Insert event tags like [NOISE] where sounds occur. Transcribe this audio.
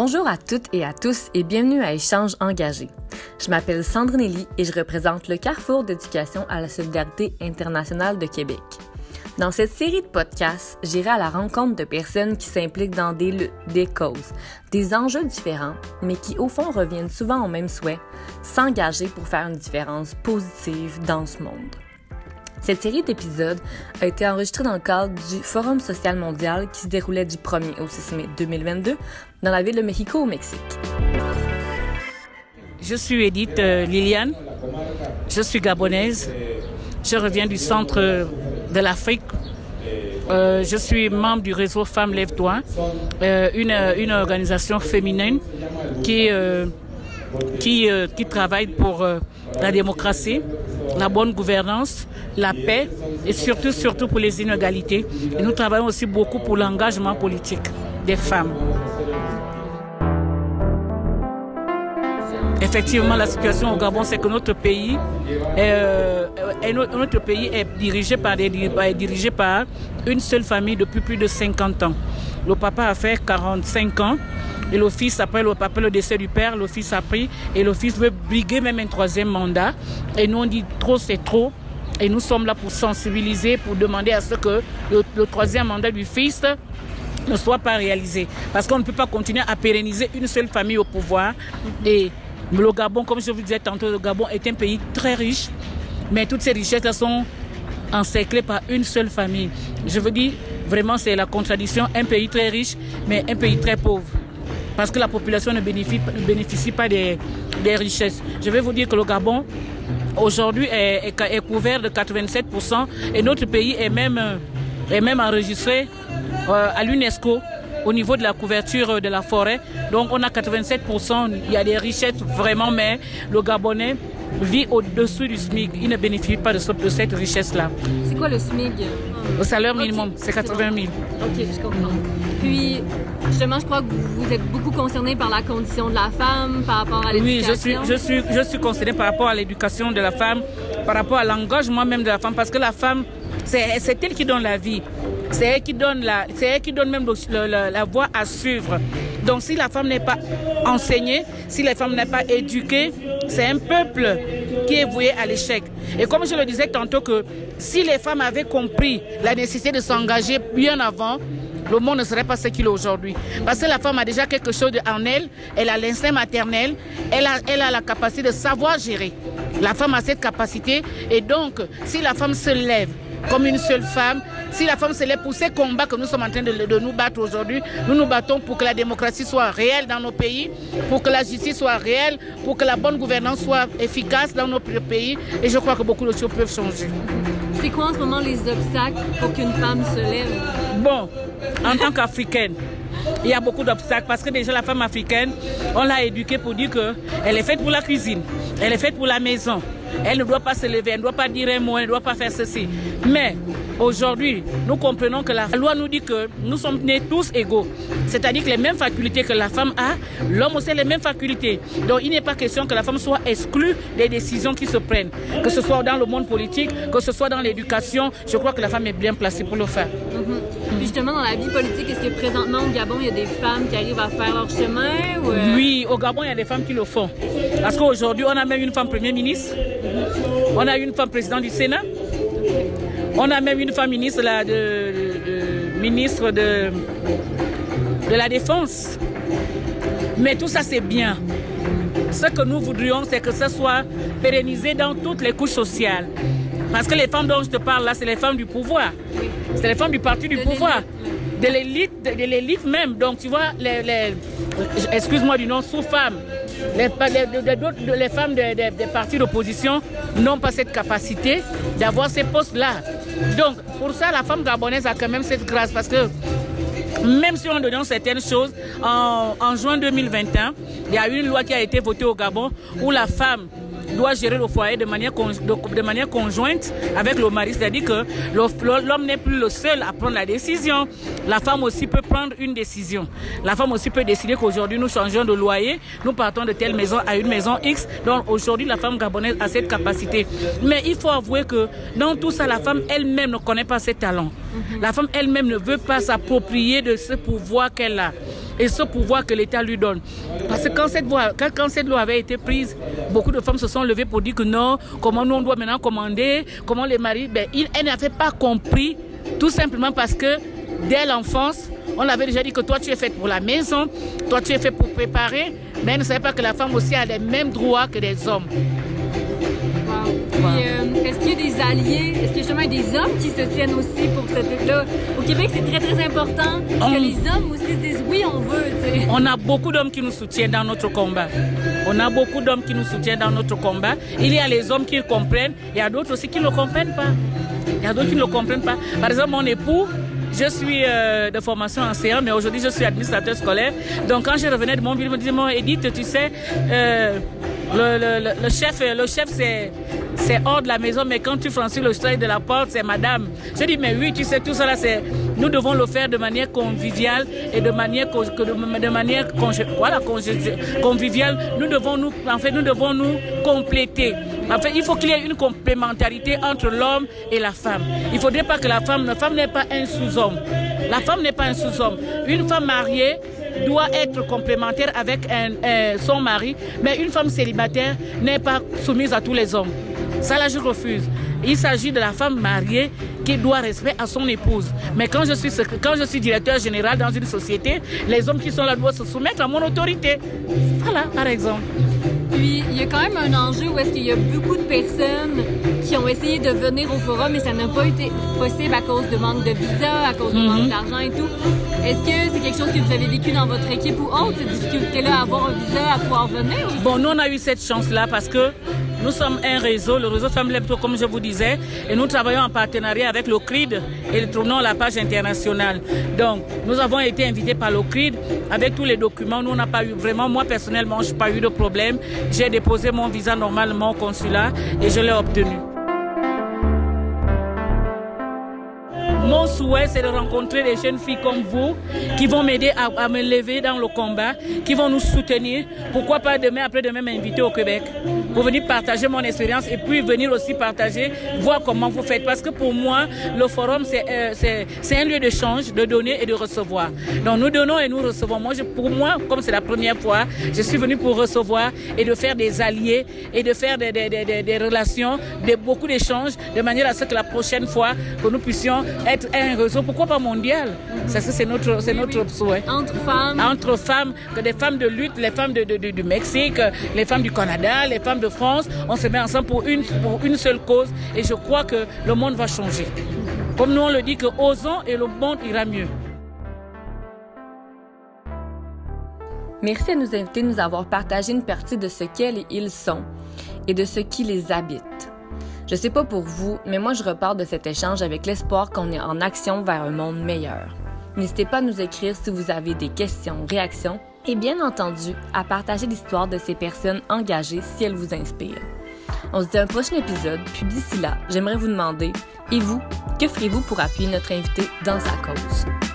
Bonjour à toutes et à tous et bienvenue à Échange engagé. Je m'appelle Sandrine Elie et je représente le Carrefour d'éducation à la solidarité internationale de Québec. Dans cette série de podcasts, j'irai à la rencontre de personnes qui s'impliquent dans des luttes, des causes, des enjeux différents, mais qui au fond reviennent souvent au même souhait, s'engager pour faire une différence positive dans ce monde. Cette série d'épisodes a été enregistrée dans le cadre du Forum social mondial qui se déroulait du 1er au 6 mai 2022 dans la ville de Mexico au Mexique. Je suis Edith euh, Liliane, je suis gabonaise, je reviens du centre de l'Afrique. Euh, je suis membre du réseau Femmes Lève-toi, euh, une, organisation féminine qui, qui travaille pour la démocratie, la bonne gouvernance, la paix et surtout, pour les inégalités. Et nous travaillons aussi beaucoup pour l'engagement politique des femmes. Effectivement, la situation au Gabon, c'est que notre pays, euh, notre pays est dirigé par, des, est dirigé par une seule famille depuis plus de 50 ans. Le papa a fait 45 ans et le fils, après le, après le décès du père, le fils a pris et le fils veut briguer même un troisième mandat. Et nous, on dit trop, c'est trop. Et nous sommes là pour sensibiliser, pour demander à ce que le, troisième mandat du fils ne soit pas réalisé. Parce qu'on ne peut pas continuer à pérenniser une seule famille au pouvoir. Et le Gabon, comme je vous disais tantôt, le Gabon est un pays très riche, mais toutes ces richesses sont encerclées par une seule famille. Je veux dire, vraiment, c'est la contradiction. Un pays très riche, mais un pays très pauvre. Parce que la population ne bénéficie, pas des, richesses. Je vais vous dire que le Gabon, aujourd'hui, est, couvert de 87% et notre pays est même, est même enregistré euh, à l'UNESCO au niveau de la couverture de la forêt. Donc on a 87%, il y a des richesses vraiment, mais le Gabonais vit au-dessus du SMIC. Il ne bénéficie pas de, cette richesse-là. C'est quoi le SMIC Le salaire minimum, c'est 80 000. Ok, je comprends. Puis, justement, je crois que vous êtes beaucoup concerné par la condition de la femme, par rapport à l'éducation. Oui, je suis, je, suis, je suis concerné par rapport à l'éducation de la femme, par rapport à l'engagement même de la femme, parce que la femme, c'est elle qui donne la vie. C'est elle qui donne la, c'est elle qui donne même le, le, la voie à suivre. Donc si la femme n'est pas enseignée, si la femme n'est pas éduquée, c'est un peuple qui est voué à l'échec. Et comme je le disais tantôt que si les femmes avaient compris la nécessité de s'engager bien avant, le monde ne serait pas ce qu'il est aujourd'hui. Parce que la femme a déjà quelque chose en elle, elle a l'instinct maternel, elle a, elle a la capacité de savoir gérer. La femme a cette capacité et donc si la femme se lève comme une seule femme, si la femme se lève pour ces combats que nous sommes en train de, de nous battre aujourd'hui, nous nous battons pour que la démocratie soit réelle dans nos pays, pour que la justice soit réelle, pour que la bonne gouvernance soit efficace dans nos pays. Et je crois que beaucoup de choses peuvent changer. C'est quoi en ce moment les obstacles pour qu'une femme se lève? Bon, en tant qu'Africaine, [LAUGHS] il y a beaucoup d'obstacles parce que déjà la femme africaine, on l'a éduquée pour dire qu'elle est faite pour la cuisine, elle est faite pour la maison, elle ne doit pas se lever, elle ne doit pas dire un mot, elle ne doit pas faire ceci. Mais aujourd'hui, nous comprenons que la loi nous dit que nous sommes nés tous égaux. C'est-à-dire que les mêmes facultés que la femme a, l'homme aussi a les mêmes facultés. Donc il n'est pas question que la femme soit exclue des décisions qui se prennent. Que ce soit dans le monde politique, que ce soit dans l'éducation, je crois que la femme est bien placée pour le faire. Mm-hmm. justement, dans la vie politique, est-ce que présentement au Gabon, il y a des femmes qui arrivent à faire leur chemin? Ou euh? Oui, au Gabon, il y a des femmes qui le font. Parce qu'aujourd'hui, on a même une femme Premier ministre. On a une femme présidente du Sénat. On a même une femme ministre, là, de, de, ministre de, de la Défense. Mais tout ça, c'est bien. Ce que nous voudrions, c'est que ce soit pérennisé dans toutes les couches sociales. Parce que les femmes dont je te parle là, c'est les femmes du pouvoir. C'est les femmes du parti du de pouvoir. De l'élite, de, de l'élite même. Donc tu vois, les, les excuse-moi du nom, sous-femmes. Les, femmes des de, partis d'opposition n'ont pas cette capacité d'avoir ces postes-là. Donc, pour ça, la femme gabonaise a quand même cette grâce parce que même si on donne certaines choses, en, juin 2021, il y a une loi qui a été votée au Gabon où la femme doit gérer le foyer de manière, de, de manière conjointe avec le mari. C'est-à-dire que l'homme n'est plus le seul à prendre la décision. La femme aussi peut prendre une décision. La femme aussi peut décider qu'aujourd'hui nous changeons de loyer, nous partons de telle maison à une maison X. Donc aujourd'hui la femme gabonaise a cette capacité. Mais il faut avouer que dans tout ça, la femme elle-même ne connaît pas ses talents. La femme elle-même ne veut pas s'approprier de ce pouvoir qu'elle a. et ce pouvoir que l'État lui donne. Parce que quand cette, loi avait été prise, beaucoup de femmes se sont levées pour dire que non, comment nous on doit maintenant commander, comment les maris, ben, elles n'avaient pas compris, tout simplement parce que dès l'enfance, on avait déjà dit que toi tu es faite pour la maison, toi tu es fait pour préparer, mais elle ne savait pas que la femme aussi a les mêmes droits que les hommes. Des alliés, est-ce qu'il y a justement des hommes qui se tiennent aussi pour cette lutte-là? Au Québec, c'est très, très important que les hommes aussi disent oui, on veut. On a beaucoup d'hommes qui nous soutiennent dans notre combat. On a beaucoup d'hommes qui nous soutiennent dans notre combat. Il y a les hommes qui le comprennent, il y a d'autres aussi qui ne le comprennent pas. Il y a d'autres qui ne le comprennent pas. Par exemple, mon époux, je suis euh, de formation enseignant, mais aujourd'hui je suis administrateur scolaire. Donc quand je revenais de mon bureau, il me disait, mon Edith, tu sais, euh, le, le, le, chef, le chef c'est hors de la maison, mais quand tu franchis le seuil de la porte, c'est madame. Je dis, mais oui, tu sais, tout ça c'est, nous devons le faire de manière conviviale et de manière, de manière voilà, conviviale. Nous devons nous, en fait, nous devons nous compléter. En fait, il faut qu'il y ait une complémentarité entre l'homme et la femme. Il ne faudrait pas que la femme, la femme n'est pas un sous-homme. La femme n'est pas un sous-homme. Une femme mariée doit être complémentaire avec son mari, mais une femme célibataire n'est pas soumise à tous les hommes. Ça, là, je refuse. Il s'agit de la femme mariée qui doit respect à son épouse. Mais quand je suis, quand je suis directeur général dans une société, les hommes qui sont là doivent se soumettre à mon autorité. Voilà, par exemple. Puis, il y a quand même un enjeu où est-ce qu'il y a beaucoup de personnes qui ont essayé de venir au forum, mais ça n'a pas été possible à cause de manque de visa, à cause de manque mhm. d'argent et tout. Est-ce que c'est quelque chose que vous avez vécu dans votre équipe ou autre, cette difficulté-là à avoir un visa, à pouvoir venir? Bon, nous, on a eu cette chance-là parce que nous sommes un réseau, le réseau Femmes Lepto, comme je vous disais, et nous travaillons en partenariat avec le CRID et nous tournons la page internationale. Donc, nous avons été invités par le CRID avec tous les documents. Nous, on n'a pas eu vraiment, moi personnellement, je n'ai pas eu de problème. J'ai déposé mon visa normalement au consulat et je l'ai obtenu. Mon souhait, c'est de rencontrer des jeunes filles comme vous qui vont m'aider à, me lever dans le combat, qui vont nous soutenir. Pourquoi pas demain, après-demain, m'inviter au Québec pour venir partager mon expérience et puis venir aussi partager, voir comment vous faites. Parce que pour moi, le forum, c'est euh, un lieu d'échange, de donner et de recevoir. Donc nous donnons et nous recevons. Moi, pour moi, comme c'est la première fois, je suis venue pour recevoir et de faire des alliés et de faire des, relations, de, beaucoup d'échanges, de manière à ce que la prochaine fois, que nous puissions être un réseau, pourquoi pas mondial? Ça, c'est notre, c'est notre souhait. Entre femmes. Entre femmes, que des femmes de lutte, les femmes de, du Mexique, les femmes du Canada, les femmes de France, on se met ensemble pour une, pour une seule cause. Et je crois que le monde va changer. Comme nous on le dit, que osons et le monde ira mieux. Merci à nos invités de nous avoir partagé une partie de ce qu'elles et ils sont et de ce qui les habite. Je sais pas pour vous, mais moi je repars de cet échange avec l'espoir qu'on est en action vers un monde meilleur. N'hésitez pas à nous écrire si vous avez des questions, réactions et bien entendu à partager l'histoire de ces personnes engagées si elles vous inspirent. On se dit à un prochain épisode, puis d'ici là, j'aimerais vous demander, et vous, que ferez-vous pour appuyer notre invité dans sa cause?